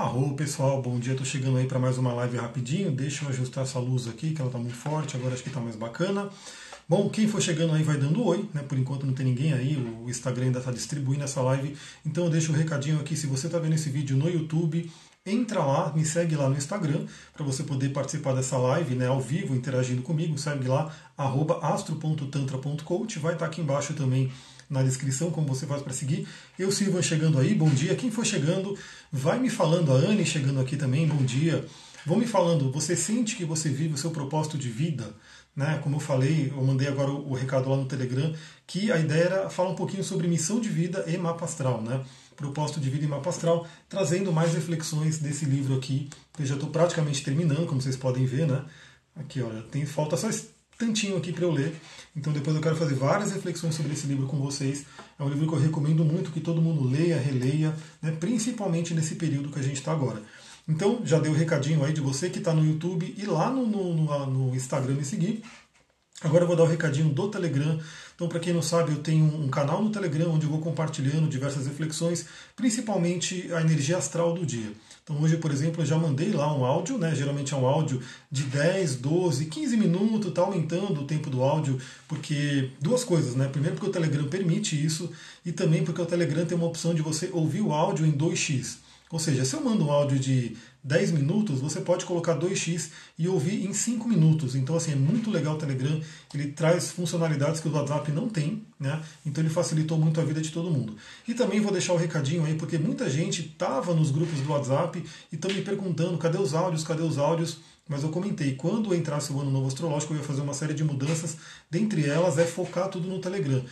Arro, pessoal, bom dia. Tô chegando aí para mais uma live rapidinho. Deixa eu ajustar essa luz aqui, que ela tá muito forte. Agora acho que tá mais bacana. Bom, quem for chegando aí vai dando oi, né? Por enquanto não tem ninguém aí, o Instagram ainda está distribuindo essa live. Então eu deixo o um recadinho aqui, se você está vendo esse vídeo no YouTube, entra lá, me segue lá no Instagram, para você poder participar dessa live, né, ao vivo, interagindo comigo. Segue lá, astro.tantra.coach, vai estar tá aqui embaixo também na descrição como você faz para seguir. Eu, Silvan, chegando aí, bom dia. Quem for chegando, vai me falando. A Anne chegando aqui também, bom dia. Vão me falando, você sente que você vive o seu propósito de vida? Né? Como eu falei, eu mandei agora o, recado lá no Telegram, que a ideia era falar um pouquinho sobre missão de vida e mapa astral, né? Propósito de vida e mapa astral, trazendo mais reflexões desse livro aqui, que eu já estou praticamente terminando, como vocês podem ver, né? Aqui, olha, tem falta só tantinho aqui para eu ler. Então depois eu quero fazer várias reflexões sobre esse livro com vocês. É um livro que eu recomendo muito que todo mundo leia, releia, né, principalmente nesse período que a gente está agora. Então já dei o um recadinho aí de você que está no YouTube e lá no, no, no, no Instagram me seguir. Agora eu vou dar o um recadinho do Telegram. Então, para quem não sabe, eu tenho um canal no Telegram onde eu vou compartilhando diversas reflexões, principalmente a energia astral do dia. Então, hoje, por exemplo, eu já mandei lá um áudio, né? Geralmente é um áudio de 10, 12, 15 minutos, está aumentando o tempo do áudio, porque duas coisas, né? Primeiro, porque o Telegram permite isso, e também porque o Telegram tem uma opção de você ouvir o áudio em 2x. Ou seja, se eu mando um áudio de 10 minutos, você pode colocar 2x e ouvir em 5 minutos. Então, assim, é muito legal o Telegram. Ele traz funcionalidades que o WhatsApp não tem, né? Então, ele facilitou muito a vida de todo mundo. E também vou deixar o um recadinho aí, porque muita gente estava nos grupos do WhatsApp e estão me perguntando: cadê os áudios? Cadê os áudios? Mas eu comentei, quando entrasse o ano novo astrológico, eu ia fazer uma série de mudanças. Dentre elas é focar tudo no Telegram.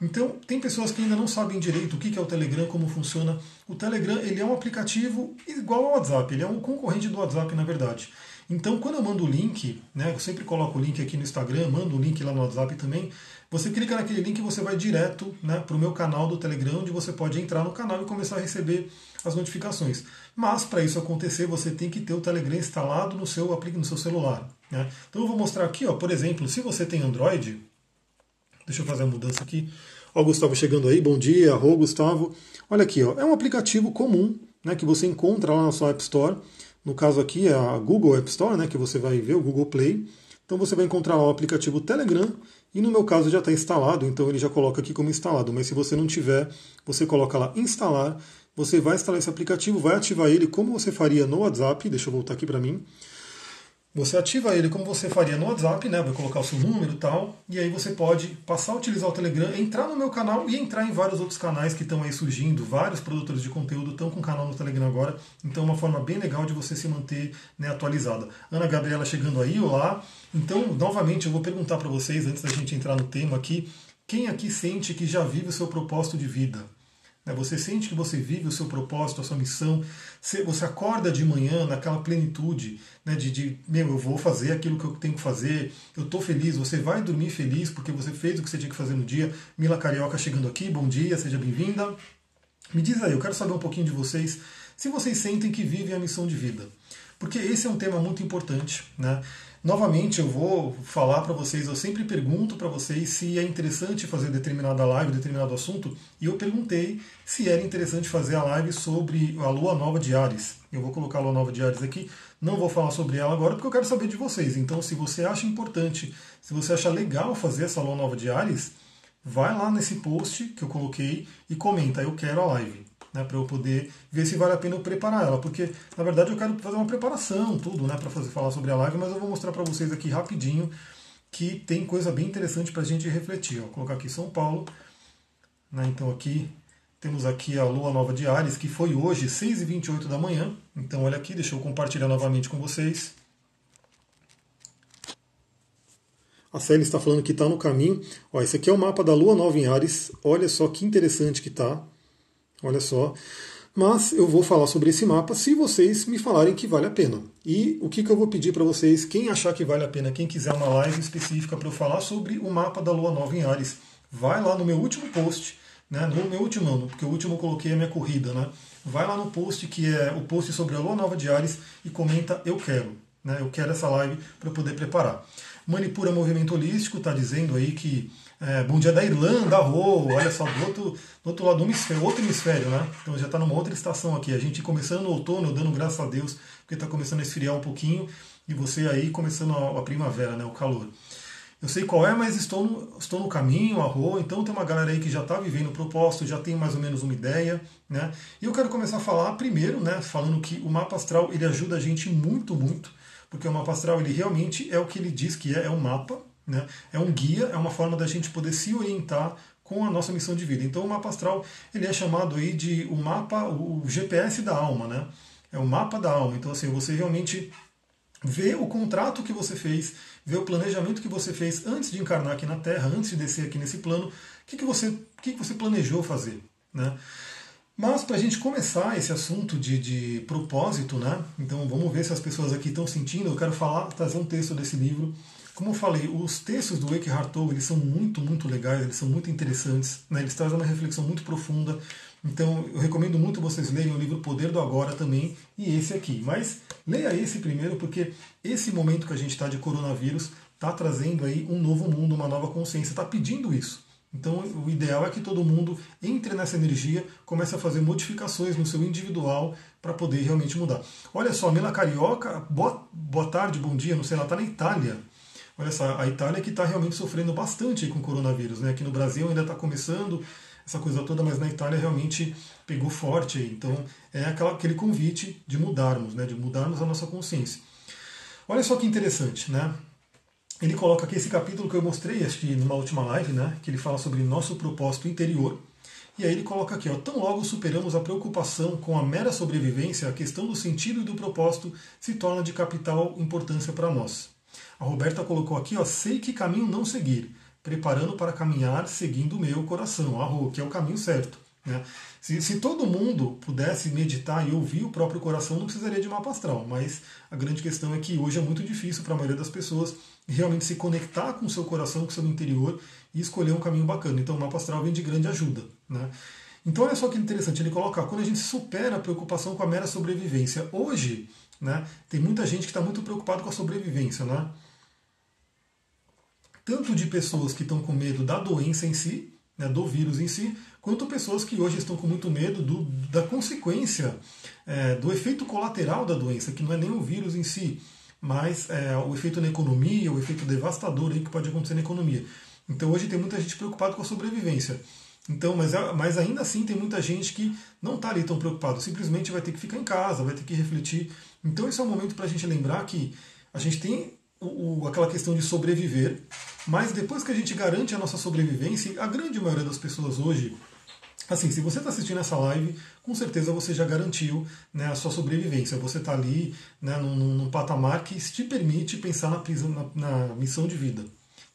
Então, tem pessoas que ainda não sabem direito o que é o Telegram, como funciona. O Telegram ele é um aplicativo igual ao WhatsApp, ele é um concorrente do WhatsApp, na verdade. Então, quando eu mando o link, né, eu sempre coloco o link aqui no Instagram, mando o link lá no WhatsApp também. Você clica naquele link e você vai direto né, para o meu canal do Telegram, onde você pode entrar no canal e começar a receber as notificações. Mas, para isso acontecer, você tem que ter o Telegram instalado no seu, no seu celular. Né? Então, eu vou mostrar aqui, ó, por exemplo, se você tem Android, Deixa eu fazer a mudança aqui. Ó, o Gustavo chegando aí, bom dia, arro Gustavo. Olha aqui, ó, é um aplicativo comum né, que você encontra lá na sua App Store. No caso aqui é a Google App Store, né, que você vai ver, o Google Play. Então você vai encontrar lá o aplicativo Telegram e no meu caso já está instalado, então ele já coloca aqui como instalado. Mas se você não tiver, você coloca lá instalar. Você vai instalar esse aplicativo, vai ativar ele como você faria no WhatsApp. Deixa eu voltar aqui para mim. Você ativa ele como você faria no WhatsApp, né? Vai colocar o seu número e tal. E aí você pode passar a utilizar o Telegram, entrar no meu canal e entrar em vários outros canais que estão aí surgindo. Vários produtores de conteúdo estão com canal no Telegram agora. Então é uma forma bem legal de você se manter né, atualizado. Ana Gabriela chegando aí, olá. Então, novamente, eu vou perguntar para vocês, antes da gente entrar no tema aqui, quem aqui sente que já vive o seu propósito de vida? Né? Você sente que você vive o seu propósito, a sua missão. Você acorda de manhã naquela plenitude né, de, de, meu, eu vou fazer aquilo que eu tenho que fazer, eu estou feliz. Você vai dormir feliz porque você fez o que você tinha que fazer no dia. Mila Carioca chegando aqui, bom dia, seja bem-vinda. Me diz aí, eu quero saber um pouquinho de vocês, se vocês sentem que vivem a missão de vida. Porque esse é um tema muito importante, né? Novamente, eu vou falar para vocês, eu sempre pergunto para vocês se é interessante fazer determinada live, determinado assunto, e eu perguntei se era interessante fazer a live sobre a lua nova de Ares. Eu vou colocar a lua nova de Ares aqui, não vou falar sobre ela agora porque eu quero saber de vocês. Então, se você acha importante, se você acha legal fazer essa lua nova de Ares, vai lá nesse post que eu coloquei e comenta, eu quero a live né, para eu poder ver se vale a pena eu preparar ela, porque na verdade eu quero fazer uma preparação, tudo, né, para falar sobre a live, mas eu vou mostrar para vocês aqui rapidinho que tem coisa bem interessante para a gente refletir. Vou colocar aqui São Paulo, né, então aqui temos aqui a lua nova de Ares, que foi hoje, 6h28 da manhã. Então olha aqui, deixa eu compartilhar novamente com vocês. A Célia está falando que está no caminho. Ó, esse aqui é o mapa da Lua Nova em Ares. Olha só que interessante que está. Olha só. Mas eu vou falar sobre esse mapa se vocês me falarem que vale a pena. E o que, que eu vou pedir para vocês, quem achar que vale a pena, quem quiser uma live específica para eu falar sobre o mapa da Lua Nova em Ares, vai lá no meu último post, né? No meu último ano, porque o último eu coloquei a minha corrida, né? Vai lá no post que é o post sobre a Lua Nova de Ares e comenta eu quero, né? Eu quero essa live para poder preparar. Manipura Movimento Holístico está dizendo aí que é, bom dia da Irlanda, Rô, olha só, do outro, do outro lado do hemisfério, outro hemisfério, né? Então já está numa outra estação aqui. A gente começando no outono, dando graças a Deus, porque está começando a esfriar um pouquinho, e você aí começando a, a, primavera, né? O calor. Eu sei qual é, mas estou no, estou no caminho, a Rô, então tem uma galera aí que já está vivendo o propósito, já tem mais ou menos uma ideia, né? E eu quero começar a falar primeiro, né? Falando que o mapa astral ele ajuda a gente muito, muito, porque o mapa astral ele realmente é o que ele diz que é, é um mapa, né? É um guia, é uma forma da gente poder se orientar com a nossa missão de vida. Então o mapa astral ele é chamado aí de o mapa, o GPS da alma, né? É o mapa da alma. Então assim, você realmente vê o contrato que você fez, vê o planejamento que você fez antes de encarnar aqui na Terra, antes de descer aqui nesse plano, o que, que, você, que, que você planejou fazer, né? Mas para a gente começar esse assunto de, de propósito, né? Então vamos ver se as pessoas aqui estão sentindo. Eu quero falar, trazer um texto desse livro como eu falei, os textos do Eckhart Tolle eles são muito, muito legais, eles são muito interessantes, né? eles trazem uma reflexão muito profunda. Então eu recomendo muito vocês lerem o livro Poder do Agora também e esse aqui. Mas leia esse primeiro porque esse momento que a gente está de coronavírus está trazendo aí um novo mundo, uma nova consciência, está pedindo isso. Então o ideal é que todo mundo entre nessa energia, comece a fazer modificações no seu individual para poder realmente mudar. Olha só, Mila Carioca, boa, boa tarde, bom dia, não sei, ela está na Itália. Olha só, a Itália que está realmente sofrendo bastante com o coronavírus. Né? Aqui no Brasil ainda está começando essa coisa toda, mas na Itália realmente pegou forte. Então é aquela, aquele convite de mudarmos, né? de mudarmos a nossa consciência. Olha só que interessante, né? Ele coloca aqui esse capítulo que eu mostrei, acho que numa última live, né? Que ele fala sobre nosso propósito interior. E aí ele coloca aqui, ó, tão logo superamos a preocupação com a mera sobrevivência, a questão do sentido e do propósito se torna de capital importância para nós. A Roberta colocou aqui, ó, sei que caminho não seguir, preparando para caminhar seguindo o meu coração, a rua, que é o caminho certo. Né? Se, se, todo mundo pudesse meditar e ouvir o próprio coração, não precisaria de mapa astral. Mas a grande questão é que hoje é muito difícil para a maioria das pessoas realmente se conectar com o seu coração, com o seu interior e escolher um caminho bacana. Então o mapa astral vem de grande ajuda. Né? Então olha só que interessante, ele coloca quando a gente supera a preocupação com a mera sobrevivência. Hoje, né, tem muita gente que está muito preocupado com a sobrevivência. Né? tanto de pessoas que estão com medo da doença em si, né, do vírus em si, quanto pessoas que hoje estão com muito medo do, da consequência, é, do efeito colateral da doença, que não é nem o vírus em si, mas é, o efeito na economia, o efeito devastador aí que pode acontecer na economia. Então hoje tem muita gente preocupada com a sobrevivência. Então, mas, mas ainda assim tem muita gente que não está ali tão preocupado, simplesmente vai ter que ficar em casa, vai ter que refletir. Então esse é o momento para a gente lembrar que a gente tem o, aquela questão de sobreviver, mas depois que a gente garante a nossa sobrevivência, a grande maioria das pessoas hoje, assim, se você está assistindo essa live, com certeza você já garantiu né, a sua sobrevivência. Você está ali né, num, num, patamar que te permite pensar na, prisão, na, na missão de vida.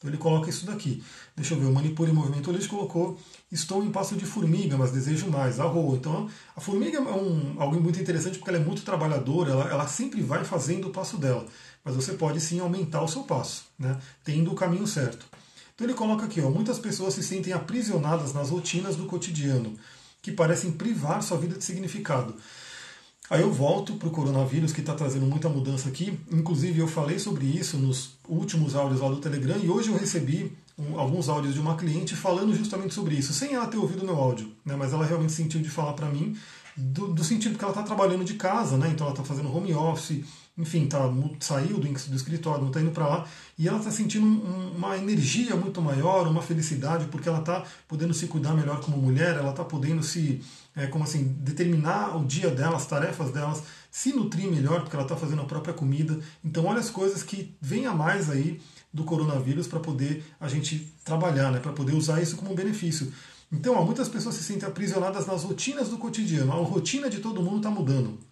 Então ele coloca isso daqui. Deixa eu ver, o Manipura em Movimento ele colocou Estou em passo de formiga, mas desejo mais. A roa. Então a formiga é um, algo muito interessante porque ela é muito trabalhadora, ela, ela sempre vai fazendo o passo dela mas você pode sim aumentar o seu passo, né, tendo o caminho certo. Então ele coloca aqui, ó, muitas pessoas se sentem aprisionadas nas rotinas do cotidiano, que parecem privar sua vida de significado. Aí eu volto para o coronavírus, que está trazendo muita mudança aqui. Inclusive, eu falei sobre isso nos últimos áudios lá do Telegram, e hoje eu recebi um, alguns áudios de uma cliente falando justamente sobre isso, sem ela ter ouvido meu áudio, né, mas ela realmente sentiu de falar para mim, do, do, sentido que ela está trabalhando de casa, né, então ela está fazendo home office, enfim, tá, saiu do, do escritório, não está indo para lá, e ela está sentindo um, uma energia muito maior, uma felicidade, porque ela está podendo se cuidar melhor como mulher, ela está podendo se, é, como assim, determinar o dia dela, as tarefas delas, se nutrir melhor, porque ela está fazendo a própria comida. Então, olha as coisas que vem a mais aí do coronavírus para poder a gente trabalhar, né, para poder usar isso como benefício. Então, ó, muitas pessoas se sentem aprisionadas nas rotinas do cotidiano. A rotina de todo mundo está mudando.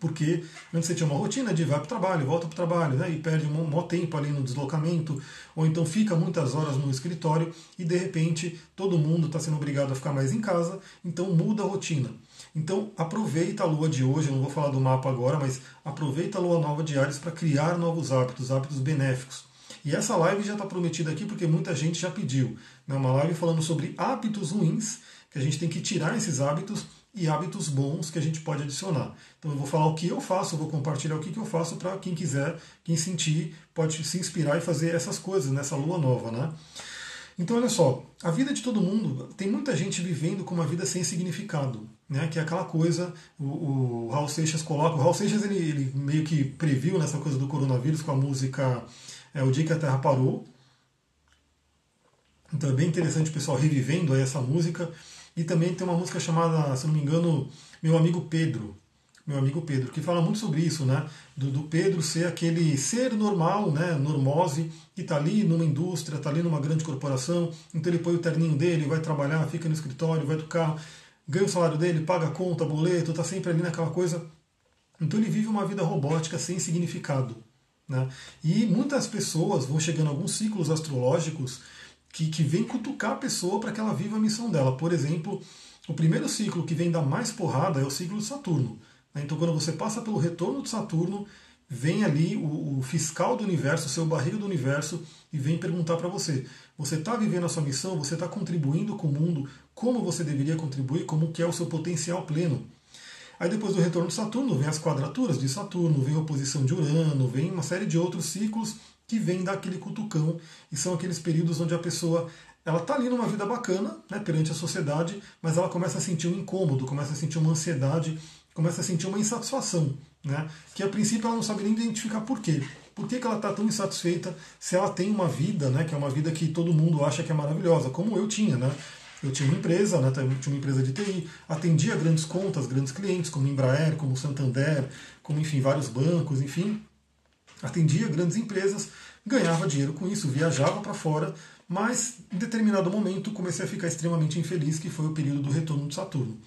Porque antes você tinha uma rotina de vai para o trabalho, volta para o trabalho, né, e perde um maior tempo ali no deslocamento, ou então fica muitas horas no escritório e de repente todo mundo está sendo obrigado a ficar mais em casa, então muda a rotina. Então aproveita a lua de hoje, eu não vou falar do mapa agora, mas aproveita a lua nova de Ares para criar novos hábitos, hábitos benéficos. E essa live já está prometida aqui porque muita gente já pediu. Né, uma live falando sobre hábitos ruins, que a gente tem que tirar esses hábitos e hábitos bons que a gente pode adicionar. Então eu vou falar o que eu faço, eu vou compartilhar o que, que eu faço para quem quiser, quem sentir, pode se inspirar e fazer essas coisas nessa lua nova, né? Então olha só, a vida de todo mundo, tem muita gente vivendo com uma vida sem significado, né? Que é aquela coisa, o, o Raul Seixas coloca, o Raul Seixas ele, ele, meio que previu nessa coisa do coronavírus com a música é, O Dia que a Terra Parou. Então é bem interessante o pessoal revivendo aí essa música. E também tem uma música chamada, se não me engano, Meu Amigo Pedro. Meu amigo Pedro, que fala muito sobre isso, né? Do, do Pedro ser aquele ser normal, né? Normose, que está ali numa indústria, está ali numa grande corporação, então ele põe o terninho dele, vai trabalhar, fica no escritório, vai do carro, ganha o salário dele, paga a conta, boleto, está sempre ali naquela coisa. Então ele vive uma vida robótica sem significado. Né? E muitas pessoas vão chegando a alguns ciclos astrológicos que, que vem cutucar a pessoa para que ela viva a missão dela. Por exemplo, o primeiro ciclo que vem dar mais porrada é o ciclo de Saturno. Né? Então, quando você passa pelo retorno de Saturno, vem ali o, o fiscal do universo, o seu barriga do universo, e vem perguntar para você: você está vivendo a sua missão? Você está contribuindo com o mundo? Como você deveria contribuir? Como que é o seu potencial pleno? Aí depois do retorno de Saturno, vem as quadraturas de Saturno, vem a oposição de Urano, vem uma série de outros ciclos que vem daquele cutucão e são aqueles períodos onde a pessoa ela está ali numa vida bacana né, perante a sociedade, mas ela começa a sentir um incômodo, começa a sentir uma ansiedade, começa a sentir uma insatisfação, né, que a princípio ela não sabe nem identificar por quê. Por que, que ela está tão insatisfeita se ela tem uma vida, né, que é uma vida que todo mundo acha que é maravilhosa, como eu tinha, né? Eu tinha uma empresa, né, tinha uma empresa de TI, atendia grandes contas, grandes clientes, como Embraer, como Santander, como enfim vários bancos, enfim, atendia grandes empresas, ganhava dinheiro com isso, viajava para fora, mas em determinado momento comecei a ficar extremamente infeliz, que foi o período do retorno de Saturno.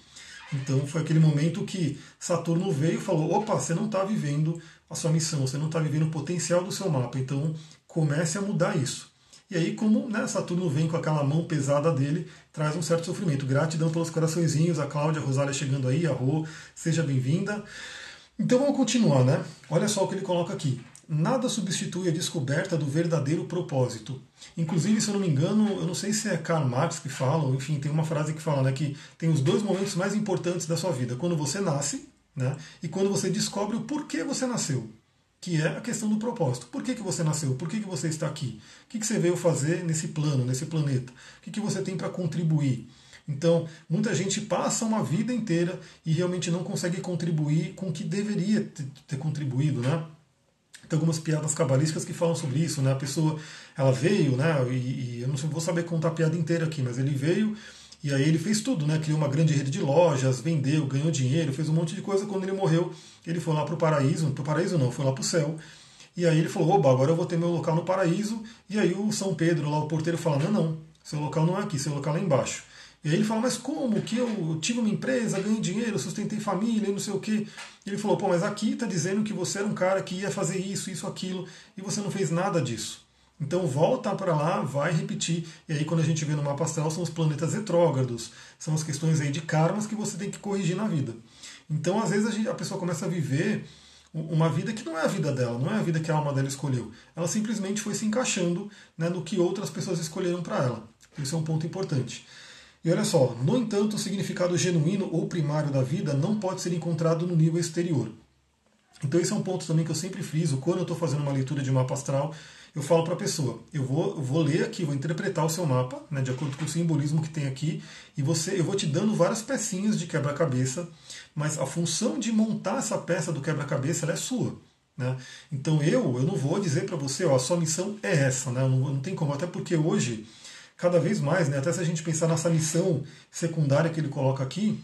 Então foi aquele momento que Saturno veio e falou: opa, você não está vivendo a sua missão, você não está vivendo o potencial do seu mapa, então comece a mudar isso. E aí, como né, Saturno vem com aquela mão pesada dele, traz um certo sofrimento. Gratidão pelos coraçõezinhos, a Cláudia, a Rosália chegando aí, a Rô, seja bem-vinda. Então vamos continuar, né? Olha só o que ele coloca aqui nada substitui a descoberta do verdadeiro propósito. Inclusive, se eu não me engano, eu não sei se é Karl Marx que fala, ou enfim, tem uma frase que fala né, que tem os dois momentos mais importantes da sua vida: quando você nasce né, e quando você descobre o porquê você nasceu. Que é a questão do propósito. Por que, que você nasceu? Por que, que você está aqui? O que, que você veio fazer nesse plano, nesse planeta? O que, que você tem para contribuir? Então, muita gente passa uma vida inteira e realmente não consegue contribuir com o que deveria ter contribuído, né? Tem algumas piadas cabalísticas que falam sobre isso, né? A pessoa, ela veio, né? E, e eu não vou saber contar a piada inteira aqui, mas ele veio e aí ele fez tudo, né? Criou uma grande rede de lojas, vendeu, ganhou dinheiro, fez um monte de coisa. Quando ele morreu, ele foi lá para o paraíso, para o paraíso não, foi lá para o céu. E aí ele falou, oba, agora eu vou ter meu local no paraíso. E aí o São Pedro, lá o porteiro, fala, não, não, seu local não é aqui, seu local é lá embaixo. E aí ele fala, mas como que eu tive uma empresa, ganhei dinheiro, sustentei família e não sei o quê. E ele falou, pô, mas aqui está dizendo que você era um cara que ia fazer isso, isso, aquilo, e você não fez nada disso. Então volta para lá, vai repetir. E aí quando a gente vê no mapa astral são os planetas retrógrados, são as questões aí de karmas que você tem que corrigir na vida. Então às vezes a, gente, a pessoa começa a viver uma vida que não é a vida dela, não é a vida que a alma dela escolheu. Ela simplesmente foi se encaixando né, no que outras pessoas escolheram para ela. Isso é um ponto importante. E olha só, no entanto, o significado genuíno ou primário da vida não pode ser encontrado no nível exterior. Então esse é um ponto também que eu sempre friso quando eu estou fazendo uma leitura de mapa astral. Eu falo para a pessoa, eu vou, eu vou ler aqui, vou interpretar o seu mapa, né, de acordo com o simbolismo que tem aqui, e você, eu vou te dando várias pecinhas de quebra-cabeça, mas a função de montar essa peça do quebra-cabeça é sua. Né? Então eu, eu não vou dizer para você, ó, a sua missão é essa, né? não, não tem como, até porque hoje cada vez mais, né, até se a gente pensar nessa missão secundária que ele coloca aqui,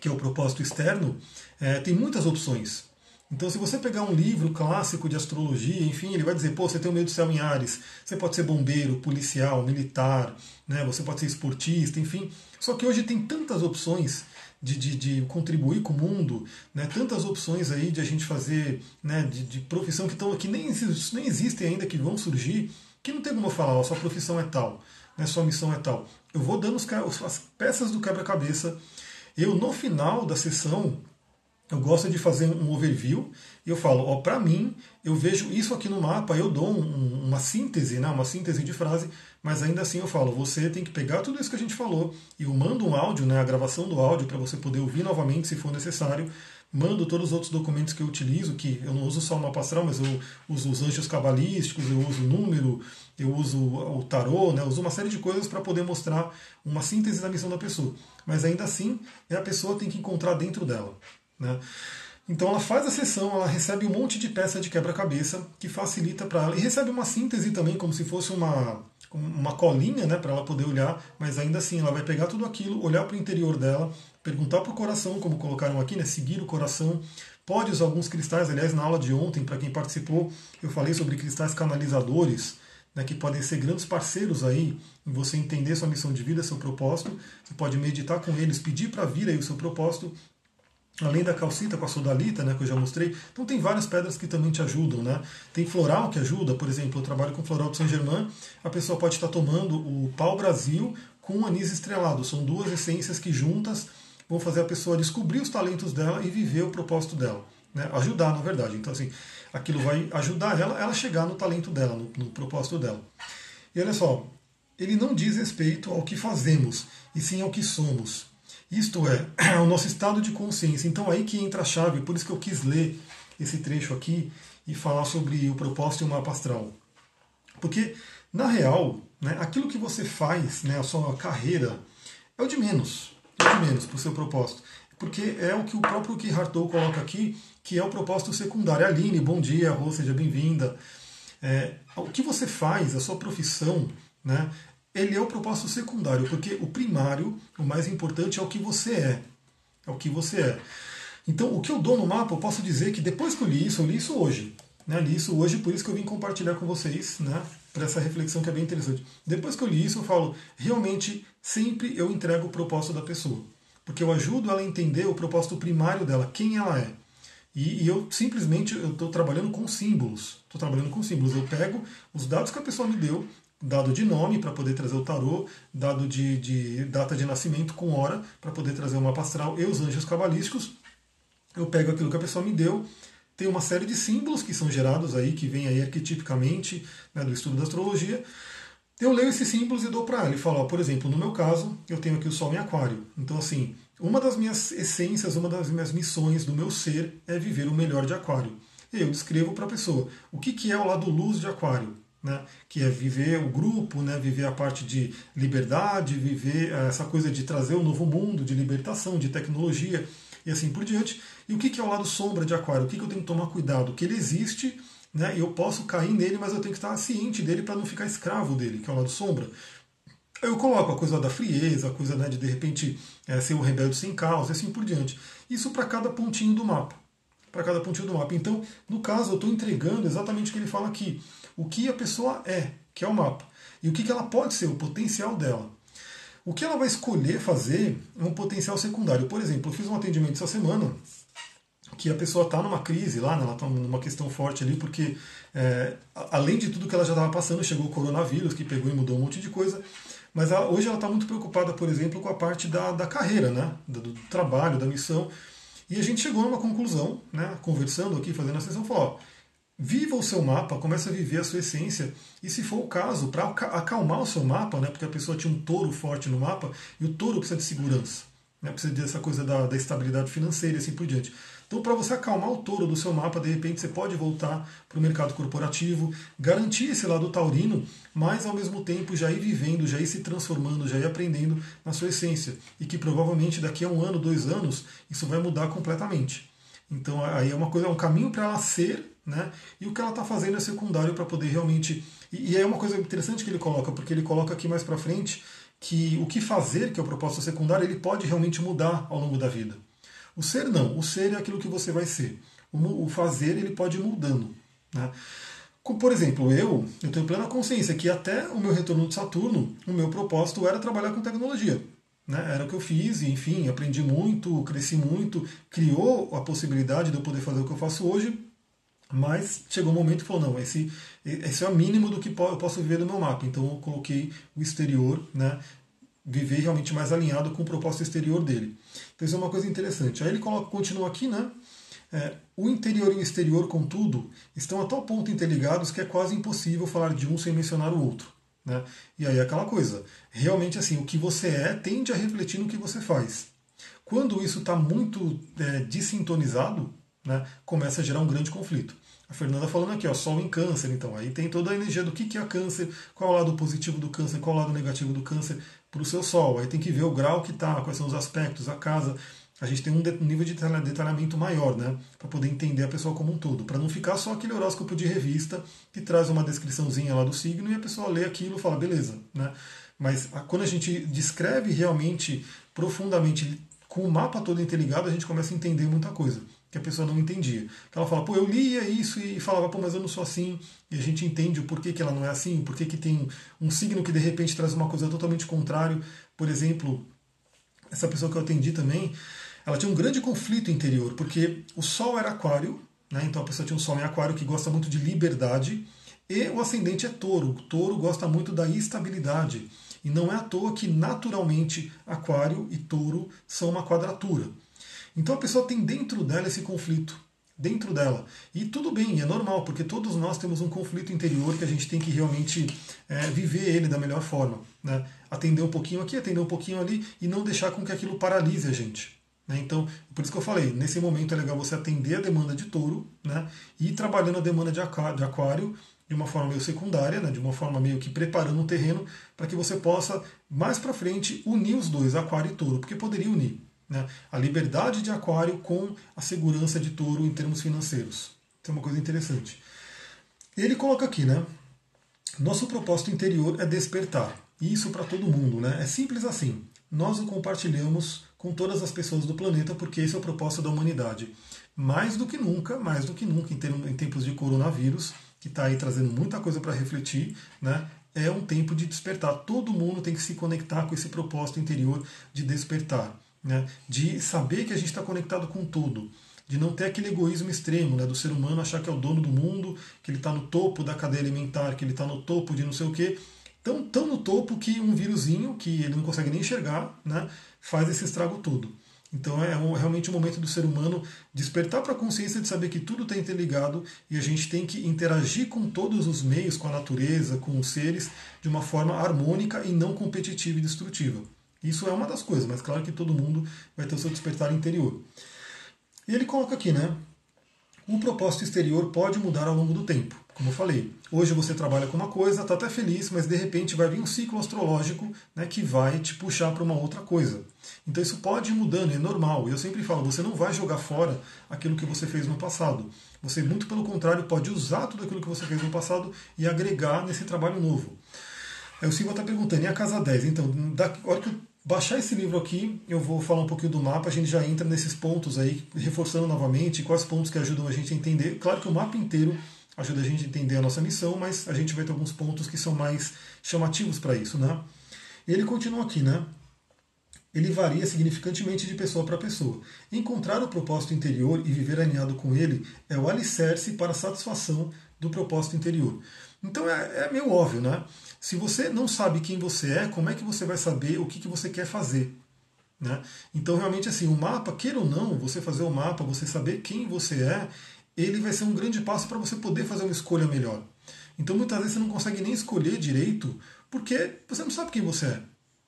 que é o propósito externo, é, tem muitas opções. Então, se você pegar um livro clássico de astrologia, enfim, ele vai dizer: pô, você tem o meio do céu em Ares, você pode ser bombeiro, policial, militar, né, você pode ser esportista, enfim. Só que hoje tem tantas opções de, de, de contribuir com o mundo, né, tantas opções aí de a gente fazer né, de, de profissão que, tão, que nem, nem existem ainda, que vão surgir, que não tem como eu falar, ó, sua profissão é tal, né, sua missão é tal. Eu vou dando os, as peças do quebra-cabeça. Eu, no final da sessão, eu gosto de fazer um overview e eu falo, ó, para mim, eu vejo isso aqui no mapa, eu dou um, uma síntese, né, uma síntese de frase, mas ainda assim eu falo, você tem que pegar tudo isso que a gente falou e eu mando um áudio, né, a gravação do áudio para você poder ouvir novamente se for necessário. Mando todos os outros documentos que eu utilizo, que eu não uso só o mapa astral, mas eu uso os anjos cabalísticos, eu uso o número, eu uso o tarô, né, eu uso uma série de coisas para poder mostrar uma síntese da missão da pessoa. Mas ainda assim, é a pessoa tem que encontrar dentro dela. Né? Então ela faz a sessão, ela recebe um monte de peça de quebra-cabeça que facilita para ela e recebe uma síntese também, como se fosse uma, uma colinha né, para ela poder olhar, mas ainda assim ela vai pegar tudo aquilo, olhar para o interior dela, perguntar para o coração, como colocaram aqui, né, seguir o coração. Pode usar alguns cristais, aliás, na aula de ontem, para quem participou, eu falei sobre cristais canalizadores, né, que podem ser grandes parceiros aí em você entender sua missão de vida, seu propósito. Você pode meditar com eles, pedir para vir aí o seu propósito Além da calcita com a sodalita, né, que eu já mostrei, então tem várias pedras que também te ajudam. Né? Tem floral que ajuda, por exemplo, eu trabalho com floral de Saint Germain, a pessoa pode estar tomando o pau Brasil com anis estrelado. São duas essências que juntas vão fazer a pessoa descobrir os talentos dela e viver o propósito dela. Né? Ajudar, na verdade. Então, assim, aquilo vai ajudar ela, ela chegar no talento dela, no, no propósito dela. E olha só, ele não diz respeito ao que fazemos, e sim ao que somos. Isto é, o nosso estado de consciência. Então aí que entra a chave, por isso que eu quis ler esse trecho aqui e falar sobre o propósito e o mapa astral. Porque, na real, né, aquilo que você faz, né, a sua carreira, é o de menos. De menos para o seu propósito. Porque é o que o próprio Hartou coloca aqui, que é o propósito secundário. Aline, bom dia, Rô, seja bem-vinda. É, o que você faz, a sua profissão, né, ele é o propósito secundário, porque o primário, o mais importante é o que você é. É o que você é. Então, o que eu dou no mapa, eu posso dizer que depois que eu li isso, eu li isso hoje. Né? Li isso hoje, por isso que eu vim compartilhar com vocês, né? Para essa reflexão que é bem interessante. Depois que eu li isso, eu falo, realmente, sempre eu entrego o propósito da pessoa. Porque eu ajudo ela a entender o propósito primário dela, quem ela é. E, e eu simplesmente estou trabalhando com símbolos. Estou trabalhando com símbolos. Eu pego os dados que a pessoa me deu, dado de nome para poder trazer o tarô, dado de, de data de nascimento com hora para poder trazer o mapa astral e os anjos cabalísticos. Eu pego aquilo que a pessoa me deu, tem uma série de símbolos que são gerados aí, que vem aí arquetipicamente né, do estudo da astrologia. Eu leio esses símbolos e dou para ela e falo, ó, por exemplo, no meu caso, eu tenho aqui o Sol em Aquário. Então, assim, uma das minhas essências, uma das minhas missões do meu ser é viver o melhor de Aquário. E eu descrevo para a pessoa o que, que é o lado luz de Aquário né, que é viver o grupo, né, viver a parte de liberdade, viver eh, essa coisa de trazer um novo mundo, de libertação, de tecnologia e assim por diante. E o que é o lado sombra de Aquário? O que eu tenho que tomar cuidado? Que ele existe né, eu posso cair nele, mas eu tenho que estar ciente dele para não ficar escravo dele, que é o lado sombra. Eu coloco a coisa da frieza, a coisa né, de de repente é, ser um rebelde sem causa, e assim por diante. Isso para cada pontinho do mapa. Para cada pontinho do mapa. Então, no caso, eu estou entregando exatamente o que ele fala aqui o que a pessoa é, que é o mapa, e o que ela pode ser, o potencial dela. O que ela vai escolher fazer é um potencial secundário. Por exemplo, eu fiz um atendimento essa semana que a pessoa está numa crise lá, né? ela está numa questão forte ali, porque é, além de tudo que ela já estava passando, chegou o coronavírus, que pegou e mudou um monte de coisa, mas ela, hoje ela está muito preocupada, por exemplo, com a parte da, da carreira, né? do, do, trabalho, da missão. E a gente chegou a uma conclusão, né? conversando aqui, fazendo a sessão, falou, ó, Viva o seu mapa, comece a viver a sua essência. E se for o caso, para acalmar o seu mapa, né, porque a pessoa tinha um touro forte no mapa, e o touro precisa de segurança, né, precisa dessa coisa da, da estabilidade financeira e assim por diante. Então, para você acalmar o touro do seu mapa, de repente você pode voltar para o mercado corporativo, garantir esse lado taurino, mas ao mesmo tempo já ir vivendo, já ir se transformando, já ir aprendendo na sua essência. E que provavelmente daqui a um ano, dois anos, isso vai mudar completamente. Então, aí é uma coisa, é um caminho para ela ser né? E o que ela está fazendo é secundário para poder realmente. E, e é uma coisa interessante que ele coloca, porque ele coloca aqui mais para frente que o que fazer, que é o propósito secundário, ele pode realmente mudar ao longo da vida. O ser não, o ser é aquilo que você vai ser. O, o fazer ele pode ir mudando. Né? Por exemplo, eu, eu tenho plena consciência que até o meu retorno de Saturno, o meu propósito era trabalhar com tecnologia. Né? Era o que eu fiz, enfim, aprendi muito, cresci muito, criou a possibilidade de eu poder fazer o que eu faço hoje, mas chegou um momento que falou, não, esse, esse é o mínimo do que eu posso viver no meu mapa. Então eu coloquei o exterior, né? viver realmente mais alinhado com o propósito exterior dele. Então isso é uma coisa interessante. Aí ele coloca, continua aqui, né? É, o interior e o exterior, contudo, estão a tal ponto interligados que é quase impossível falar de um sem mencionar o outro. Né? E aí é aquela coisa, realmente assim, o que você é tende a refletir no que você faz. Quando isso está muito é, desintonizado, né, começa a gerar um grande conflito. A Fernanda falando aqui, ó, Sol em Câncer, então aí tem toda a energia do que, que é câncer, qual é o lado positivo do câncer, qual é o lado negativo do câncer para o seu Sol. Aí tem que ver o grau que está, quais são os aspectos, a casa. A gente tem um nível de detalhamento maior, né? Para poder entender a pessoa como um todo. Para não ficar só aquele horóscopo de revista que traz uma descriçãozinha lá do signo e a pessoa lê aquilo e fala, beleza, né? Mas quando a gente descreve realmente, profundamente, com o mapa todo interligado, a gente começa a entender muita coisa que a pessoa não entendia. Ela fala, pô, eu lia isso e falava, pô, mas eu não sou assim. E a gente entende o porquê que ela não é assim, porquê que tem um signo que de repente traz uma coisa totalmente contrária. Por exemplo, essa pessoa que eu atendi também, ela tinha um grande conflito interior, porque o Sol era aquário, né? então a pessoa tinha um Sol em aquário que gosta muito de liberdade, e o ascendente é touro. O touro gosta muito da estabilidade. E não é à toa que naturalmente aquário e touro são uma quadratura. Então a pessoa tem dentro dela esse conflito, dentro dela. E tudo bem, é normal, porque todos nós temos um conflito interior que a gente tem que realmente é, viver ele da melhor forma. Né? Atender um pouquinho aqui, atender um pouquinho ali e não deixar com que aquilo paralise a gente. Né? Então, por isso que eu falei, nesse momento é legal você atender a demanda de touro né? e ir trabalhando a demanda de aquário de uma forma meio secundária, né? de uma forma meio que preparando um terreno para que você possa, mais para frente, unir os dois, aquário e touro, porque poderia unir. Né? A liberdade de Aquário com a segurança de Touro em termos financeiros. Isso é uma coisa interessante. Ele coloca aqui, né? Nosso propósito interior é despertar. Isso para todo mundo, né? É simples assim. Nós o compartilhamos com todas as pessoas do planeta porque esse é o propósito da humanidade. Mais do que nunca, mais do que nunca, em tempos de coronavírus, que está aí trazendo muita coisa para refletir, né? É um tempo de despertar. Todo mundo tem que se conectar com esse propósito interior de despertar né, de saber que a gente está conectado com tudo, de não ter aquele egoísmo extremo né, do ser humano achar que é o dono do mundo, que ele está no topo da cadeia alimentar, que ele está no topo de não sei o quê, tão, tão no topo que um vírusinho que ele não consegue nem enxergar né, faz esse estrago todo. Então é um, realmente um momento do ser humano despertar para a consciência de saber que tudo está interligado e a gente tem que interagir com todos os meios, com a natureza, com os seres, de uma forma harmônica e não competitiva e destrutiva. Isso é uma das coisas, mas claro que todo mundo vai ter o seu despertar interior. E ele coloca aqui, né? O propósito exterior pode mudar ao longo do tempo. Como eu falei, hoje você trabalha com uma coisa, está até feliz, mas de repente vai vir um ciclo astrológico né, que vai te puxar para uma outra coisa. Então isso pode ir mudando, é normal. E eu sempre falo, você não vai jogar fora aquilo que você fez no passado. Você, muito pelo contrário, pode usar tudo aquilo que você fez no passado e agregar nesse trabalho novo. Aí o Silva está perguntando, e a casa 10? Então, da hora que baixar esse livro aqui, eu vou falar um pouquinho do mapa, a gente já entra nesses pontos aí, reforçando novamente quais pontos que ajudam a gente a entender. Claro que o mapa inteiro ajuda a gente a entender a nossa missão, mas a gente vai ter alguns pontos que são mais chamativos para isso, né? E ele continua aqui, né? Ele varia significantemente de pessoa para pessoa. Encontrar o propósito interior e viver alinhado com ele é o alicerce para a satisfação do propósito interior. Então é, é meio óbvio, né? Se você não sabe quem você é, como é que você vai saber o que, que você quer fazer? Né? Então, realmente, assim, o mapa, queira ou não, você fazer o mapa, você saber quem você é, ele vai ser um grande passo para você poder fazer uma escolha melhor. Então, muitas vezes você não consegue nem escolher direito porque você não sabe quem você é.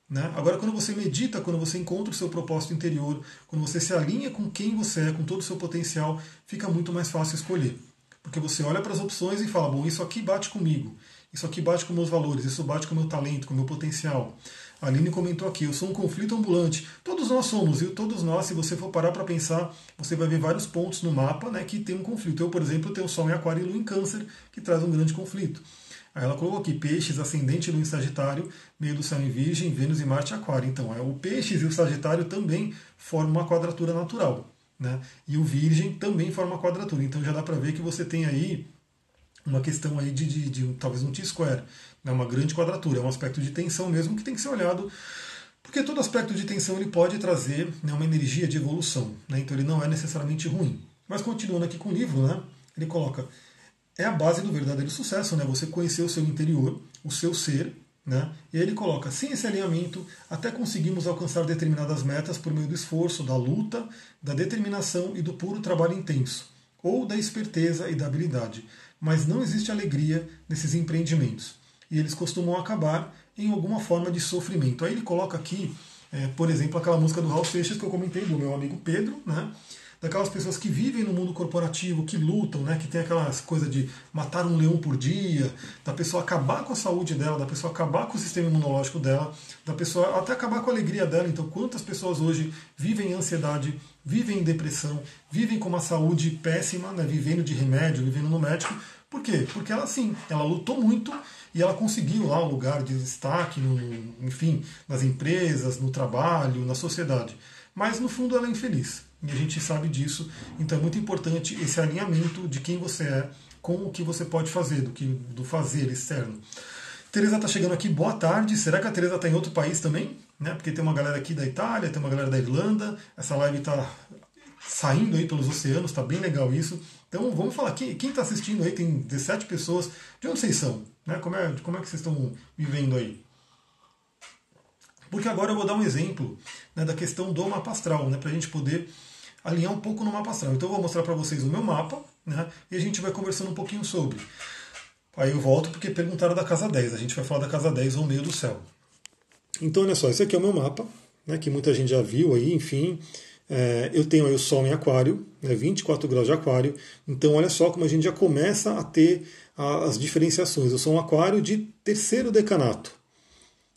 Né? Agora, quando você medita, quando você encontra o seu propósito interior, quando você se alinha com quem você é, com todo o seu potencial, fica muito mais fácil escolher. Porque você olha para as opções e fala: bom, isso aqui bate comigo. Isso aqui bate com meus valores, isso bate com meu talento, com meu potencial. A Aline comentou aqui, eu sou um conflito ambulante. Todos nós somos, e todos nós, se você for parar para pensar, você vai ver vários pontos no mapa né, que tem um conflito. Eu, por exemplo, tenho Sol em Aquário e Lua em Câncer, que traz um grande conflito. Aí ela colocou aqui peixes, ascendente Lua em Sagitário, meio do céu em Virgem, Vênus e Marte Aquário. Então, é, o peixes e o Sagitário também formam uma quadratura natural. Né? E o Virgem também forma quadratura. Então já dá para ver que você tem aí uma questão aí de, de, de talvez um T-square, né, uma grande quadratura, é um aspecto de tensão mesmo que tem que ser olhado, porque todo aspecto de tensão ele pode trazer né, uma energia de evolução, né, então ele não é necessariamente ruim. Mas continuando aqui com o livro, né, ele coloca, é a base do verdadeiro sucesso, né, você conhecer o seu interior, o seu ser, Né? E ele coloca: sem esse alinhamento, até conseguimos alcançar determinadas metas por meio do esforço, da luta, da determinação e do puro trabalho intenso, ou da esperteza e da habilidade. Mas não existe alegria nesses empreendimentos. E eles costumam acabar em alguma forma de sofrimento. Aí ele coloca aqui, é, por exemplo, aquela música do Raul Seixas que eu comentei, do meu amigo Pedro, né? Daquelas pessoas que vivem no mundo corporativo, que lutam, né, que tem aquelas coisas de matar um leão por dia, da pessoa acabar com a saúde dela, da pessoa acabar com o sistema imunológico dela, da pessoa até acabar com a alegria dela. Então, quantas pessoas hoje vivem em ansiedade, vivem em depressão, vivem com uma saúde péssima, né, vivendo de remédio, vivendo no médico. Por quê? Porque ela sim, ela lutou muito e ela conseguiu lá um lugar de destaque, no, enfim, nas empresas, no trabalho, na sociedade. Mas no fundo ela é infeliz. E a gente sabe disso. Então é muito importante esse alinhamento de quem você é com o que você pode fazer, do, que, do fazer externo. Tereza está chegando aqui, boa tarde. Será que a Tereza está em outro país também? Né? Porque tem uma galera aqui da Itália, tem uma galera da Irlanda. Essa live está saindo aí pelos oceanos, está bem legal isso. Então vamos falar, quem está assistindo aí, tem 17 pessoas, de onde vocês são? Né? Como, é, como é que vocês estão vivendo aí? Porque agora eu vou dar um exemplo né, da questão do mapa astral, né, para a gente poder alinhar um pouco no mapa astral. Então eu vou mostrar para vocês o meu mapa né, e a gente vai conversando um pouquinho sobre. Aí eu volto porque perguntaram da casa 10. A gente vai falar da casa 10 ou meio do céu. Então olha só, esse aqui é o meu mapa, né, que muita gente já viu aí, enfim. É, eu tenho aí o Sol em Aquário, né, 24 graus de Aquário. Então olha só como a gente já começa a ter as diferenciações. Eu sou um Aquário de terceiro decanato.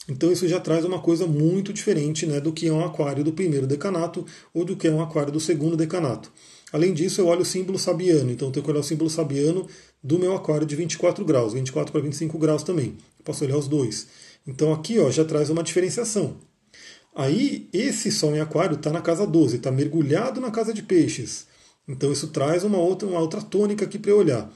Então isso já traz uma coisa muito diferente né, do que é um aquário do primeiro decanato ou do que é um aquário do segundo decanato. Além disso, eu olho o símbolo sabiano, então eu tenho que olhar o símbolo sabiano do meu aquário de 24 graus, 24 para 25 graus também. posso olhar os dois. Então aqui ó, já traz uma diferenciação. Aí esse Sol em aquário está na casa 12, está mergulhado na casa de peixes. Então isso traz uma outra, uma outra tônica aqui para eu olhar.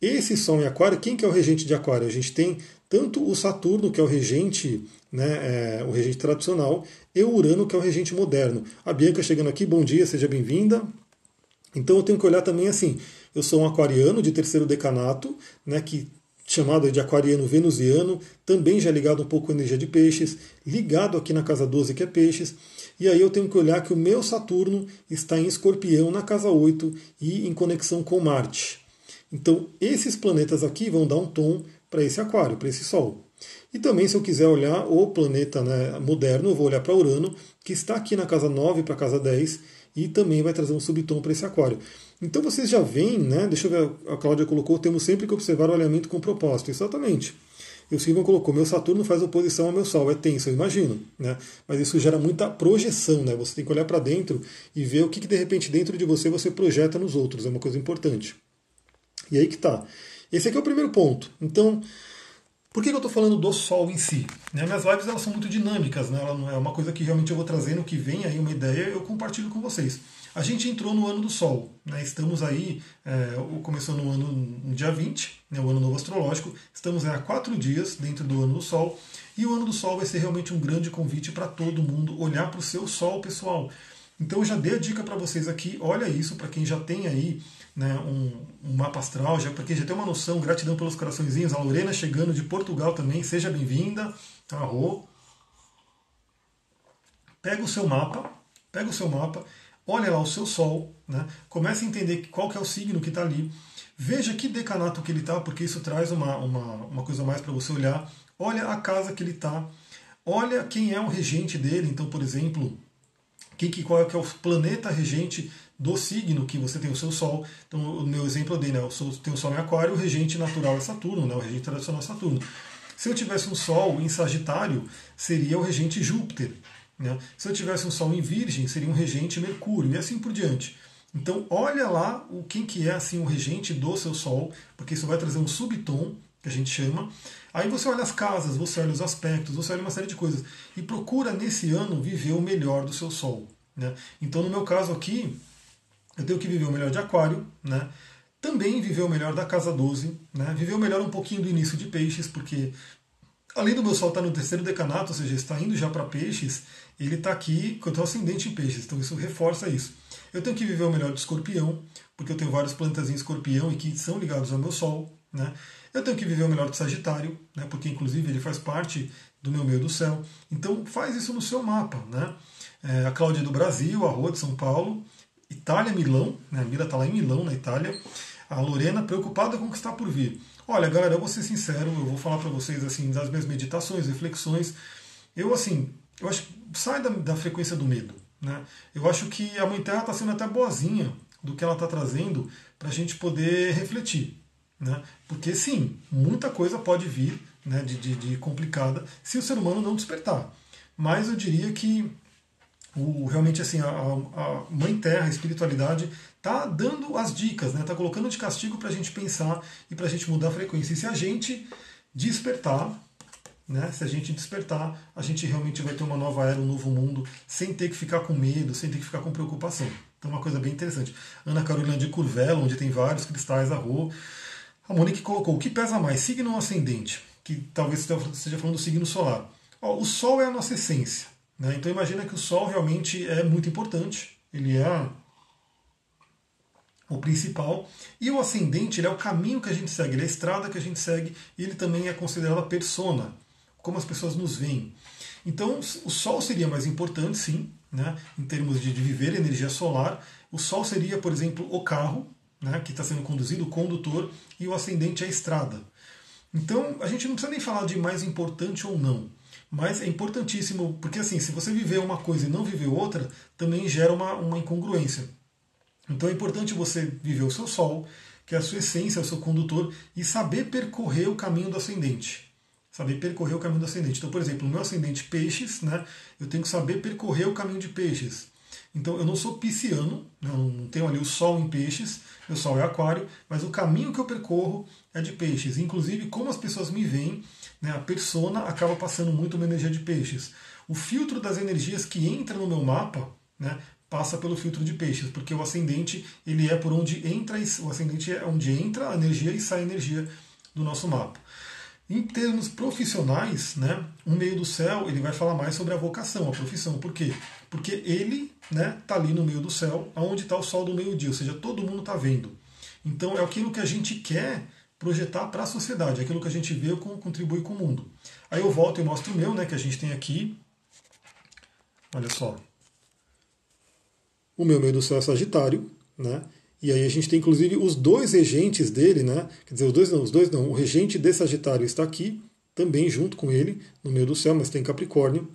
Esse Sol em aquário, quem que é o regente de aquário? A gente tem tanto o Saturno, que é o regente, né, é, o regente tradicional, e o Urano, que é o regente moderno. A Bianca chegando aqui, bom dia, seja bem-vinda. Então eu tenho que olhar também assim, eu sou um aquariano de terceiro decanato, né, que chamado de aquariano venusiano, também já ligado um pouco à energia de peixes, ligado aqui na casa 12 que é peixes, e aí eu tenho que olhar que o meu Saturno está em escorpião na casa 8 e em conexão com Marte. Então esses planetas aqui vão dar um tom para esse aquário, para esse Sol. E também, se eu quiser olhar o planeta né, moderno, eu vou olhar para Urano, que está aqui na casa 9 para a casa 10, e também vai trazer um subtom para esse aquário. Então vocês já veem, né? Deixa eu ver, a Cláudia colocou, temos sempre que observar o alinhamento com propósito. Exatamente. E o Silvio colocou, meu Saturno faz oposição ao meu Sol, é tenso, eu imagino. Né? Mas isso gera muita projeção, né? Você tem que olhar para dentro e ver o que, que de repente dentro de você você projeta nos outros, é uma coisa importante. E aí que tá. Esse aqui é o primeiro ponto. Então, por que eu estou falando do Sol em si? Né, minhas lives elas são muito dinâmicas, né? Ela não é uma coisa que realmente eu vou trazendo, que vem aí uma ideia eu compartilho com vocês. A gente entrou no ano do Sol, né? estamos aí, é, começou no ano no dia 20, né, o ano novo astrológico, estamos há quatro dias dentro do ano do Sol, e o ano do Sol vai ser realmente um grande convite para todo mundo olhar para o seu Sol pessoal. Então eu já dei a dica para vocês aqui, olha isso, para quem já tem aí né, um, um, mapa astral, já, porque já tem uma noção, gratidão pelos coraçõezinhos. A Lorena chegando de Portugal também, seja bem-vinda. Arro. Pega o seu mapa, pega o seu mapa, olha lá o seu Sol, né, comece a entender qual que é o signo que está ali. Veja que decanato que ele está, porque isso traz uma, uma, uma coisa mais para você olhar. Olha a casa que ele está. Olha quem é o regente dele. Então, por exemplo, quem, qual é, que é o planeta regente do signo que você tem o seu Sol. Então, o meu exemplo eu dei, né? Eu tenho o Sol em Aquário, o regente natural é Saturno, né? o regente tradicional é Saturno. Se eu tivesse um Sol em Sagitário, seria o regente Júpiter. Né? Se eu tivesse um Sol em Virgem, seria um regente Mercúrio, e assim por diante. Então, olha lá o quem que é assim o regente do seu Sol, porque isso vai trazer um subtom, que a gente chama. Aí você olha as casas, você olha os aspectos, você olha uma série de coisas. E procura nesse ano viver o melhor do seu Sol. Né? Então, no meu caso aqui, eu tenho que viver o melhor de Aquário, né? Também viver o melhor da casa 12, né? Viver o melhor um pouquinho do início de Peixes, porque além do meu Sol estar no terceiro decanato, ou seja, está indo já para Peixes, ele está aqui com o ascendente em Peixes, então isso reforça isso. Eu tenho que viver o melhor de Escorpião, porque eu tenho vários planetas em Escorpião e que são ligados ao meu Sol, Né? Eu tenho que viver o melhor de Sagitário, né? porque inclusive ele faz parte do meu meio do céu. Então faz isso no seu mapa. Né? É, a Cláudia é do Brasil, a Rua de São Paulo, Itália, Milão, né? a Mira está lá em Milão, na Itália. A Lorena, preocupada com o que está por vir. Olha, galera, eu vou ser sincero, eu vou falar para vocês assim das minhas meditações, reflexões. Eu assim, eu acho sai da, da frequência do medo. Né? Eu acho que a Mãe Terra está sendo até boazinha do que ela está trazendo para a gente poder refletir. Né? Porque sim, muita coisa pode vir né, de, de, de, complicada se o ser humano não despertar. Mas eu diria que o, realmente assim, a, a Mãe Terra, a espiritualidade, está dando as dicas, né? colocando de castigo para a gente pensar e para a gente mudar a frequência. E se a gente despertar, né? Se a gente despertar, a gente realmente vai ter uma nova era, um novo mundo, sem ter que ficar com medo, sem ter que ficar com preocupação. Então, uma coisa bem interessante. Ana Carolina de Curvelo, onde tem vários cristais a rua. A Monique colocou: o que pesa mais, signo ascendente? Que talvez esteja falando do signo solar. Ó, o Sol é a nossa essência. Né? Então, imagina que o Sol realmente é muito importante. Ele é o principal. E o ascendente é o caminho que a gente segue, é a estrada que a gente segue, e ele também é considerado a persona como as pessoas nos veem. Então, o Sol seria mais importante, sim, né, em termos de, de viver energia solar. O Sol seria, por exemplo, o carro, né, que está sendo conduzido, o condutor, e o ascendente é a estrada. Então, a gente não precisa nem falar de mais importante ou não, mas é importantíssimo, porque assim, se você viver uma coisa e não viver outra, também gera uma, uma incongruência. Então é importante você viver o seu Sol, que é a sua essência, o seu condutor, e saber percorrer o caminho do ascendente saber percorrer o caminho do ascendente. Então, por exemplo, o meu ascendente peixes, né, eu tenho que saber percorrer o caminho de peixes. Então, eu não sou pisciano, né, não tenho ali o sol em peixes, meu sol é aquário, mas o caminho que eu percorro é de peixes. Inclusive, como as pessoas me veem, né, a persona acaba passando muito uma energia de peixes. O filtro das energias que entra no meu mapa né, passa pelo filtro de peixes, porque o ascendente ele é por onde entra, o ascendente é onde entra a energia e sai a energia do nosso mapa. Em termos profissionais, né, o meio do céu ele vai falar mais sobre a vocação, a profissão. Por quê? Porque ele está né, tá ali no meio do céu, onde está o sol do meio-dia, ou seja, todo mundo está vendo. Então é aquilo que a gente quer projetar para a sociedade, é aquilo que a gente vê como contribui com o mundo. Aí eu volto e mostro o meu, né, que a gente tem aqui. Olha só. O meu meio do céu é Sagitário, né? E aí a gente tem inclusive os dois regentes dele, né? Quer dizer, os dois não, os dois não. O regente de Sagitário está aqui, também junto com ele, no meio do céu, mas tem Capricórnio.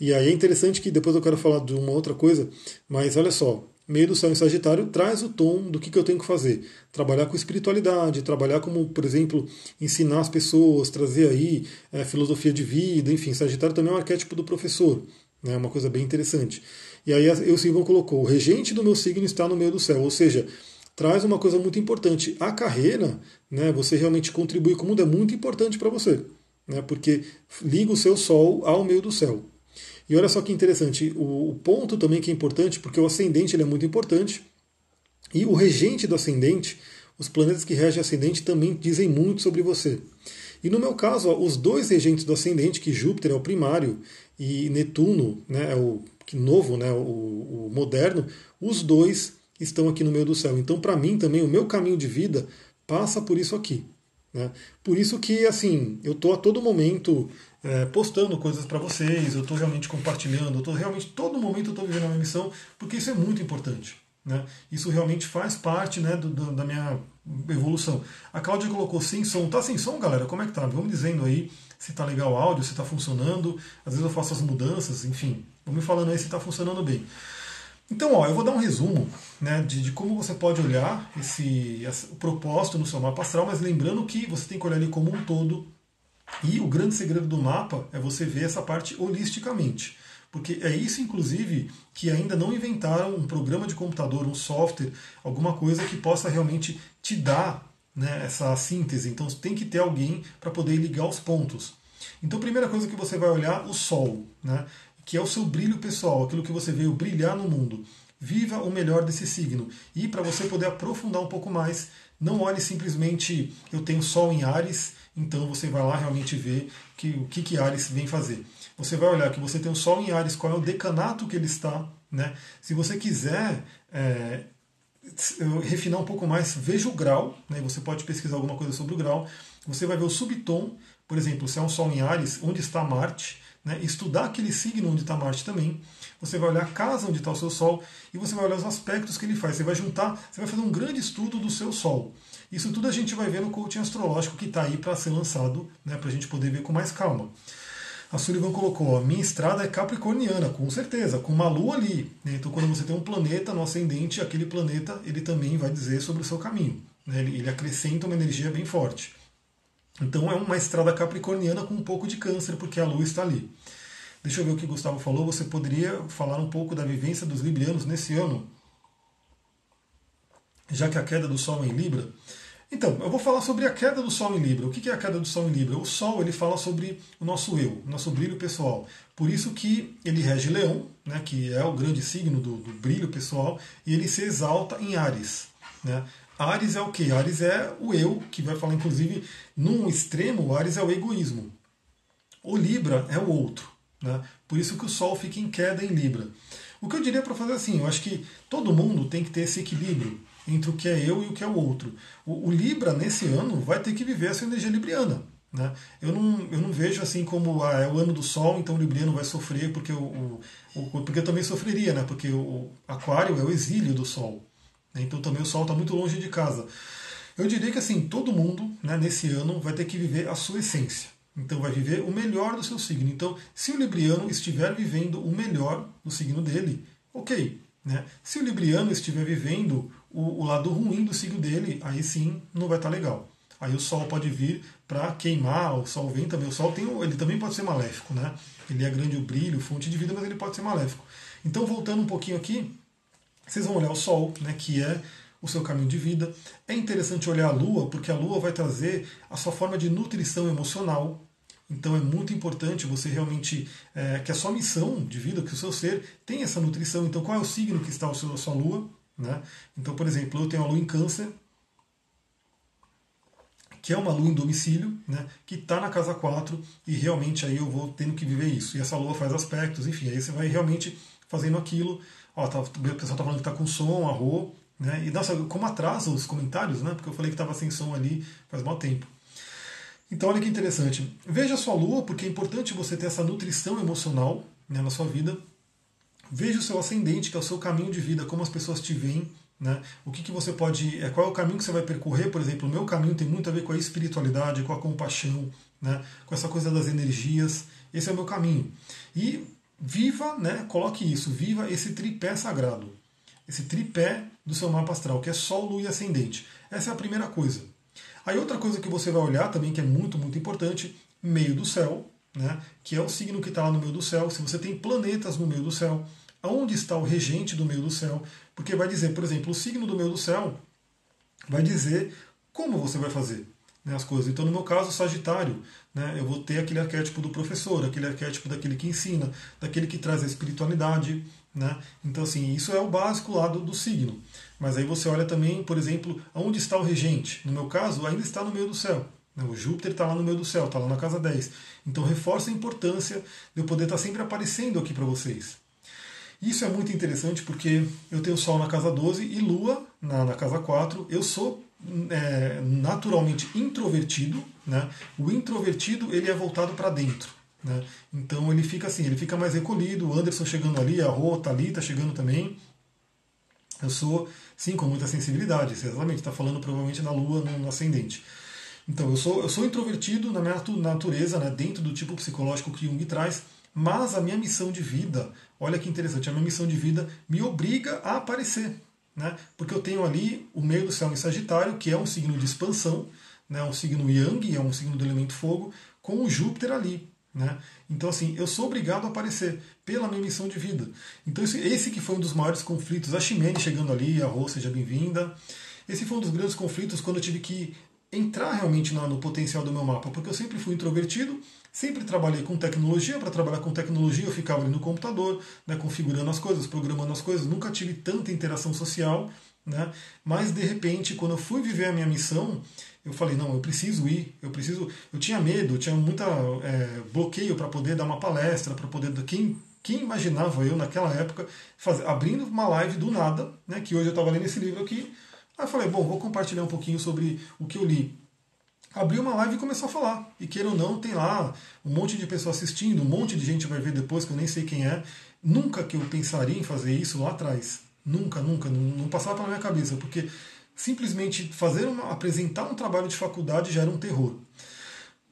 E aí é interessante que depois eu quero falar de uma outra coisa, mas olha só, meio do céu em Sagitário traz o tom do que, que eu tenho que fazer. Trabalhar com espiritualidade, trabalhar como, por exemplo, ensinar as pessoas, trazer aí é, filosofia de vida, enfim, Sagitário também é um arquétipo do professor, né, uma coisa bem interessante. E aí o Silvão colocou: o regente do meu signo está no meio do céu, ou seja, traz uma coisa muito importante. A carreira, né, você realmente contribui com o mundo, é muito importante para você, né, porque liga o seu sol ao meio do céu. E olha só que interessante, o, o ponto também que é importante, porque o ascendente ele é muito importante, e o regente do ascendente, os planetas que regem ascendente também dizem muito sobre você. E no meu caso, ó, os dois regentes do ascendente, que Júpiter é o primário e Netuno né, é o novo, né, o, o moderno, os dois estão aqui no meio do céu. Então, para mim também, o meu caminho de vida passa por isso aqui. Né? Por isso que, assim, eu estou a todo momento é, postando coisas para vocês, eu estou realmente compartilhando, eu estou realmente, todo momento eu estou vivendo a minha missão, porque isso é muito importante. Né? Isso realmente faz parte né, do, do, da minha evolução. A Cláudia colocou sem som. Tá sem som, galera? Como é que tá? Vamos dizendo aí se tá legal o áudio, se tá funcionando. Às vezes eu faço as mudanças, enfim. Vamos me falando aí se está funcionando bem. Então, ó, eu vou dar um resumo né, de, de como você pode olhar esse, esse, o propósito no seu mapa astral, mas lembrando que você tem que olhar ele como um todo. E o grande segredo do mapa é você ver essa parte holisticamente. Porque é isso, inclusive, que ainda não inventaram um programa de computador, um software, alguma coisa que possa realmente te dar né, essa síntese. Então tem que ter alguém para poder ligar os pontos. Então, primeira coisa que você vai olhar, o Sol. Né? que é o seu brilho pessoal, aquilo que você veio brilhar no mundo. Viva o melhor desse signo. E para você poder aprofundar um pouco mais, não olhe simplesmente eu tenho Sol em Ares, então você vai lá realmente ver que, o que, que Ares vem fazer. Você vai olhar que você tem o Sol em Ares, qual é o decanato que ele está. Né? Se você quiser é, refinar um pouco mais, veja o grau, né? você pode pesquisar alguma coisa sobre o grau, você vai ver o subtom, por exemplo, se é um Sol em Ares, onde está Marte, né? estudar aquele signo onde está Marte também, você vai olhar a casa onde está o seu Sol e você vai olhar os aspectos que ele faz, você vai juntar, você vai fazer um grande estudo do seu Sol. Isso tudo a gente vai ver no coaching astrológico que está aí para ser lançado, né? para a gente poder ver com mais calma. A Sullivan colocou: a minha estrada é capricorniana, com certeza, com uma lua ali. Né? Então, quando você tem um planeta no ascendente, aquele planeta ele também vai dizer sobre o seu caminho. Né? Ele, ele acrescenta uma energia bem forte. Então, é uma estrada capricorniana com um pouco de câncer, porque a lua está ali. Deixa eu ver o que o Gustavo falou. Você poderia falar um pouco da vivência dos librianos nesse ano, já que a queda do Sol é em Libra. Então, eu vou falar sobre a queda do Sol em Libra. O que é a queda do Sol em Libra? O Sol ele fala sobre o nosso eu, o nosso brilho pessoal. Por isso que ele rege Leão, né, que é o grande signo do, do brilho pessoal, e ele se exalta em Ares. Né? Ares é o que? Ares é o eu, que vai falar, inclusive, num extremo, Ares é o egoísmo. O Libra é o outro. Né? Por isso que o Sol fica em queda em Libra. O que eu diria para fazer assim, eu acho que todo mundo tem que ter esse equilíbrio entre o que é eu e o que é o outro. O, o Libra, nesse ano, vai ter que viver essa energia libriana. Né? Eu, não, eu não vejo assim como ah, é o ano do Sol, então o Libriano vai sofrer, porque, o, o, porque eu também sofreria, né? porque o Aquário é o exílio do Sol. Né? Então também o Sol está muito longe de casa. Eu diria que assim, todo mundo né, nesse ano vai ter que viver a sua essência. Então vai viver o melhor do seu signo. Então, se o Libriano estiver vivendo o melhor do signo dele, ok. Né? Se o Libriano estiver vivendo o, o, lado ruim do signo dele, aí sim não vai estar tá legal. Aí o Sol pode vir para queimar, o Sol vem também. O Sol tem, ele também pode ser maléfico, né? Ele é grande o brilho, fonte de vida, mas ele pode ser maléfico. Então, voltando um pouquinho aqui, vocês vão olhar o Sol, né, que é o seu caminho de vida. É interessante olhar a Lua, porque a Lua vai trazer a sua forma de nutrição emocional, então é muito importante você realmente é, que a sua missão de vida, que o seu ser tem essa nutrição. Então qual é o signo que está a sua, a sua lua? Né? Então, por exemplo, eu tenho a lua em câncer, que é uma lua em domicílio, né, que está na casa 4, e realmente aí eu vou tendo que viver isso. E essa lua faz aspectos, enfim, aí você vai realmente fazendo aquilo. Ó, tá, o pessoal está falando que está com som, arro, né? E nossa, como atrasa os comentários, né? Porque eu falei que estava sem som ali faz mal tempo. Então, olha que interessante. Veja a sua lua, porque é importante você ter essa nutrição emocional né, na sua vida. Veja o seu ascendente, que é o seu caminho de vida, como as pessoas te veem, né? O que, que você pode. É, qual é o caminho que você vai percorrer, por exemplo, o meu caminho tem muito a ver com a espiritualidade, com a compaixão, né? com essa coisa das energias. Esse é o meu caminho. E viva, né? Coloque isso, viva esse tripé sagrado. Esse tripé do seu mapa astral, que é Sol, Lua e Ascendente. Essa é a primeira coisa. Aí outra coisa que você vai olhar também, que é muito, muito importante, meio do céu, né, que é o signo que está lá no meio do céu. Se você tem planetas no meio do céu, aonde está o regente do meio do céu? Porque vai dizer, por exemplo, o signo do meio do céu vai dizer como você vai fazer né, as coisas. Então, no meu caso, Sagitário, né, eu vou ter aquele arquétipo do professor, aquele arquétipo daquele que ensina, daquele que traz a espiritualidade. Né? Então, assim, isso é o básico lá do, signo. Mas aí você olha também, por exemplo, onde está o regente. No meu caso, ainda está no meio do céu. Né? O Júpiter está lá no meio do céu, está lá na casa 10. Então reforça a importância de eu poder estar sempre aparecendo aqui para vocês. Isso é muito interessante porque eu tenho Sol na casa 12 e Lua na, na casa 4. Eu sou é, naturalmente introvertido. Né? O introvertido ele é voltado para dentro. Né? Então ele fica assim, ele fica mais recolhido. O Anderson chegando ali, a Rô, tá ali, tá chegando também. Eu sou, sim, com muita sensibilidade, exatamente, está falando provavelmente na Lua, no, no, ascendente. Então, eu sou, eu sou introvertido na minha natureza, né, dentro do tipo psicológico que Jung traz, mas a minha missão de vida, olha que interessante, a minha missão de vida me obriga a aparecer. Né, porque eu tenho ali o meio do céu em Sagitário, que é um signo de expansão, né, um signo Yang, é um signo do elemento fogo, com o Júpiter ali. Né? Então, assim, eu sou obrigado a aparecer pela minha missão de vida. Então, esse, que foi um dos maiores conflitos, a Ximene chegando ali, a Rô, seja bem-vinda. Esse foi um dos grandes conflitos quando eu tive que entrar realmente no, no potencial do meu mapa, porque eu sempre fui introvertido, sempre trabalhei com tecnologia. Para trabalhar com tecnologia, eu ficava ali no computador, né, configurando as coisas, programando as coisas, nunca tive tanta interação social. Né? Mas, de repente, quando eu fui viver a minha missão, eu falei, não, eu preciso ir, eu preciso. Eu tinha medo, eu tinha muita é, bloqueio para poder dar uma palestra, para poder. Quem Quem imaginava eu naquela época abrindo uma live do nada, né, que hoje eu estava lendo esse livro aqui, aí eu falei, bom, vou compartilhar um pouquinho sobre o que eu li. Abri uma live e começou a falar. E queira ou não, tem lá um monte de pessoas assistindo, um monte de gente vai ver depois, que eu nem sei quem é. Nunca que eu pensaria em fazer isso lá atrás. Nunca, nunca, não, não passava pela minha cabeça, porque simplesmente fazer uma, apresentar um trabalho de faculdade já era um terror.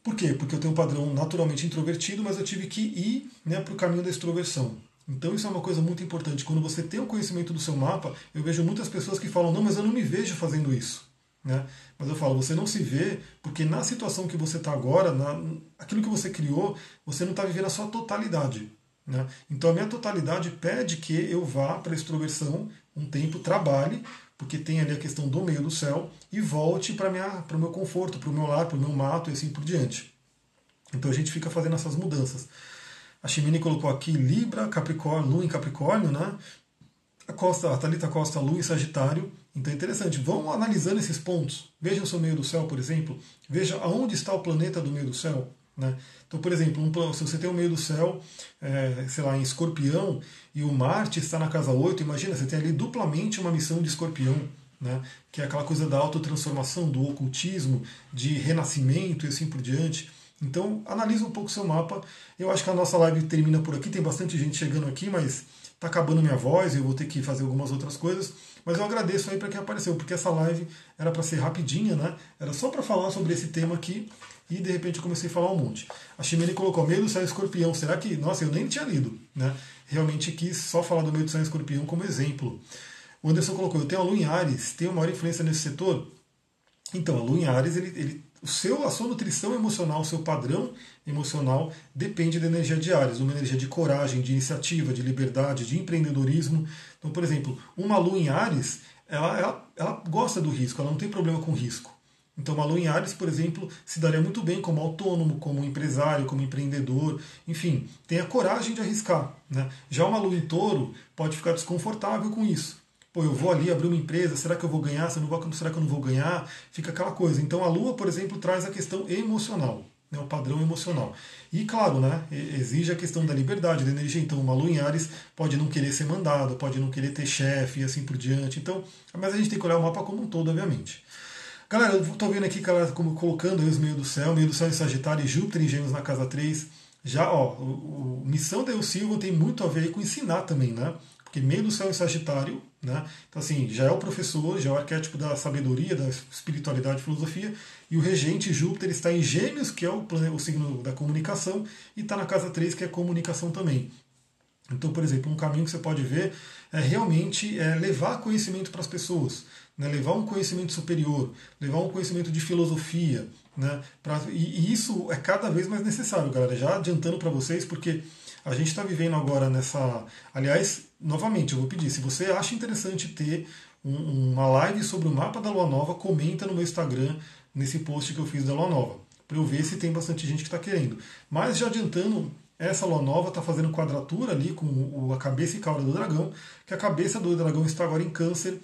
Por quê? Porque eu tenho um padrão naturalmente introvertido, mas eu tive que ir né, para o caminho da extroversão. Então isso é uma coisa muito importante. Quando você tem o conhecimento do seu mapa, eu vejo muitas pessoas que falam, não, mas eu não me vejo fazendo isso. Né? Mas eu falo, você não se vê, porque na situação que você está agora, na, aquilo que você criou, você não está vivendo a sua totalidade. Né? Então a minha totalidade pede que eu vá para a extroversão um tempo, trabalhe, porque tem ali a questão do meio do céu, e volte para o meu conforto, para o meu lar, para o meu mato e assim por diante. Então a gente fica fazendo essas mudanças. A Chimene colocou aqui Libra, Capricórnio, Lua em Capricórnio, né? A, Costa, a Thalita Costa, Lua em Sagitário. Então é interessante. Vão analisando esses pontos. Veja o seu meio do céu, por exemplo. Veja aonde está o planeta do meio do céu. Né? Então, por exemplo, um, se você tem o meio do céu, é, sei lá, em escorpião, e o Marte está na casa 8, imagina, você tem ali duplamente uma missão de escorpião, né? que é aquela coisa da autotransformação, do ocultismo, de renascimento e assim por diante. Então, analisa um pouco o seu mapa. Eu acho que a nossa live termina por aqui, tem bastante gente chegando aqui, mas está acabando minha voz, eu vou ter que fazer algumas outras coisas. Mas eu agradeço aí para quem apareceu, porque essa live era para ser rapidinha, né? Era só para falar sobre esse tema aqui e de repente eu comecei a falar um monte. A Ximene colocou meio do céu escorpião. Será que. Nossa, eu nem tinha lido, né? Realmente quis só falar do meio do céu escorpião como exemplo. O Anderson colocou: eu tenho a Lua em Ares, tem maior influência nesse setor? Então, a Lua em Ares, ele, ele, o seu, a sua nutrição emocional, o seu padrão emocional depende da energia de Ares, uma energia de coragem, de iniciativa, de liberdade, de empreendedorismo. Então, por exemplo, uma Lua em Ares, ela, ela, ela gosta do risco, ela não tem problema com risco. Então, uma lua em Ares, por exemplo, se daria muito bem como autônomo, como empresário, como empreendedor, enfim, tem a coragem de arriscar. Né? Já uma lua em touro pode ficar desconfortável com isso. Pô, eu vou ali abrir uma empresa, será que eu vou ganhar? Será que eu não vou ganhar? Fica aquela coisa. Então, a lua, por exemplo, traz a questão emocional. Né, o padrão emocional. E claro, né, exige a questão da liberdade, da energia. Então, uma lua em Ares pode não querer ser mandado, pode não querer ter chefe e assim por diante. Então, mas a gente tem que olhar o mapa como um todo, obviamente. Galera, eu tô vendo aqui galera, como colocando os meio do céu, meio do céu em Sagitário e Júpiter em Gêmeos na casa 3. Já, ó, o, o missão da El Silva tem muito a ver com ensinar também, né? Porque meio do céu em Sagitário, né? Então, assim, já é o professor, já é o arquétipo da sabedoria, da espiritualidade filosofia, e o regente Júpiter está em Gêmeos, que é o, o signo da comunicação, e está na casa 3, que é comunicação também. Então, por exemplo, um caminho que você pode ver é realmente é levar conhecimento para as pessoas né, levar um conhecimento superior, levar um conhecimento de filosofia. Né, pra, e, e isso é cada vez mais necessário, galera. Já adiantando para vocês, porque a gente está vivendo agora nessa. Aliás, novamente, eu vou pedir, se você acha interessante ter um, uma live sobre o mapa da Lua Nova, comenta no meu Instagram, nesse post que eu fiz da Lua Nova, para eu ver se tem bastante gente que está querendo. Mas já adiantando, essa Lua Nova está fazendo quadratura ali com a cabeça e cauda do dragão, que a cabeça do dragão está agora em câncer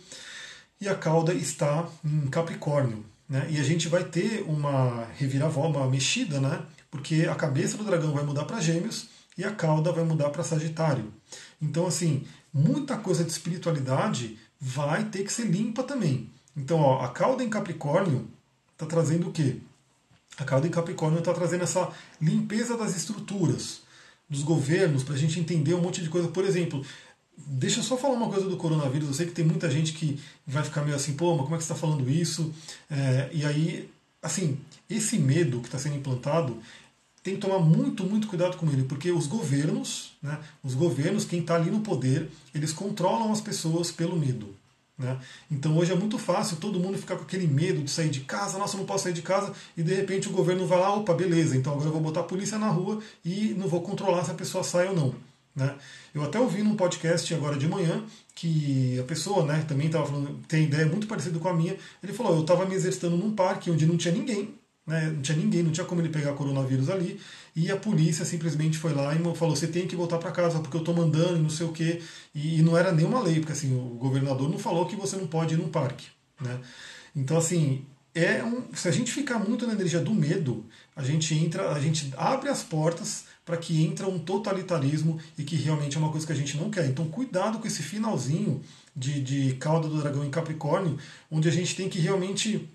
e a cauda está em Capricórnio. Né? E a gente vai ter uma reviravolta, uma mexida, né? porque a cabeça do dragão vai mudar para Gêmeos e a cauda vai mudar para Sagitário. Então, assim, muita coisa de espiritualidade vai ter que ser limpa também. Então, ó, a cauda em Capricórnio está trazendo o quê? A cauda em Capricórnio está trazendo essa limpeza das estruturas, dos governos, para a gente entender um monte de coisa. Por exemplo, Deixa eu só falar uma coisa do coronavírus. Eu sei que tem muita gente que vai ficar meio assim, pô, mas como é que você está falando isso? É, e aí, assim, esse medo que está sendo implantado tem que tomar muito, muito cuidado com ele, porque os governos, né, os governos, quem está ali no poder, eles controlam as pessoas pelo medo. Né? Então hoje é muito fácil todo mundo ficar com aquele medo de sair de casa, nossa, eu não posso sair de casa, e de repente o governo vai lá, opa, beleza, então agora eu vou botar a polícia na rua e não vou controlar se a pessoa sai ou não. Né? Eu até ouvi num podcast agora de manhã que a pessoa né, também estava falando, tem ideia muito parecida com a minha. Ele falou: eu estava me exercitando num parque onde não tinha ninguém, né, não tinha ninguém, não tinha como ele pegar coronavírus ali, e a polícia simplesmente foi lá e falou: você tem que voltar para casa porque eu estou mandando e não sei o quê. E, não era nenhuma lei, porque assim, o governador não falou que você não pode ir num parque. Né? Então, assim, é um, se a gente ficar muito na energia do medo, a gente entra, a gente abre as portas para que entra um totalitarismo e que realmente é uma coisa que a gente não quer. Então, cuidado com esse finalzinho de, de cauda do dragão em Capricórnio, onde a gente tem que realmente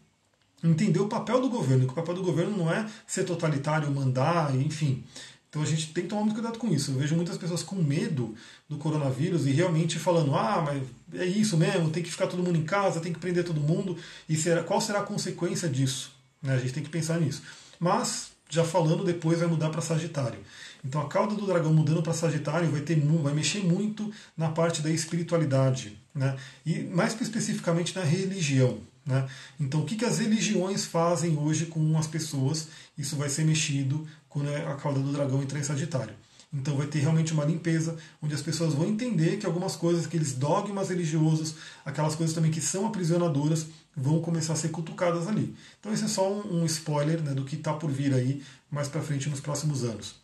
entender o papel do governo. Que o papel do governo não é ser totalitário, mandar, enfim. Então a gente tem que tomar muito cuidado com isso. Eu vejo muitas pessoas com medo do coronavírus e realmente falando: ah, mas é isso mesmo, tem que ficar todo mundo em casa, tem que prender todo mundo. E será, qual será a consequência disso? Né? A gente tem que pensar nisso. Mas, já falando, depois vai mudar para Sagitário. Então a cauda do dragão mudando para Sagitário vai, ter, vai mexer muito na parte da espiritualidade. Né? E mais especificamente na religião. Né? Então, o que, que as religiões fazem hoje com as pessoas? Isso vai ser mexido quando é a cauda do dragão entrar em Sagitário. Então vai ter realmente uma limpeza, onde as pessoas vão entender que algumas coisas, aqueles dogmas religiosos, aquelas coisas também que são aprisionadoras, vão começar a ser cutucadas ali. Então esse é só um, um spoiler né, do que está por vir aí mais para frente nos próximos anos.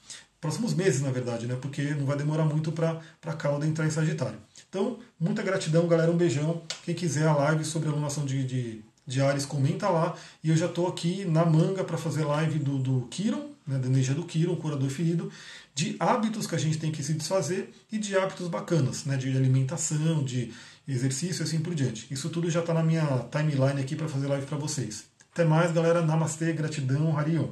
Próximos meses, na verdade, né, porque não vai demorar muito para a cauda entrar em Sagitário. Então, muita gratidão, galera. Um beijão. Quem quiser a live sobre a alunação de, de, de Ares, comenta lá. E eu já estou aqui na manga para fazer live do, do Kiron, né, da energia do Kiron, curador ferido, de hábitos que a gente tem que se desfazer e de hábitos bacanas, né, de alimentação, de exercício e assim por diante. Isso tudo já está na minha timeline aqui para fazer live para vocês. Até mais, galera. Namastê, gratidão, Harion.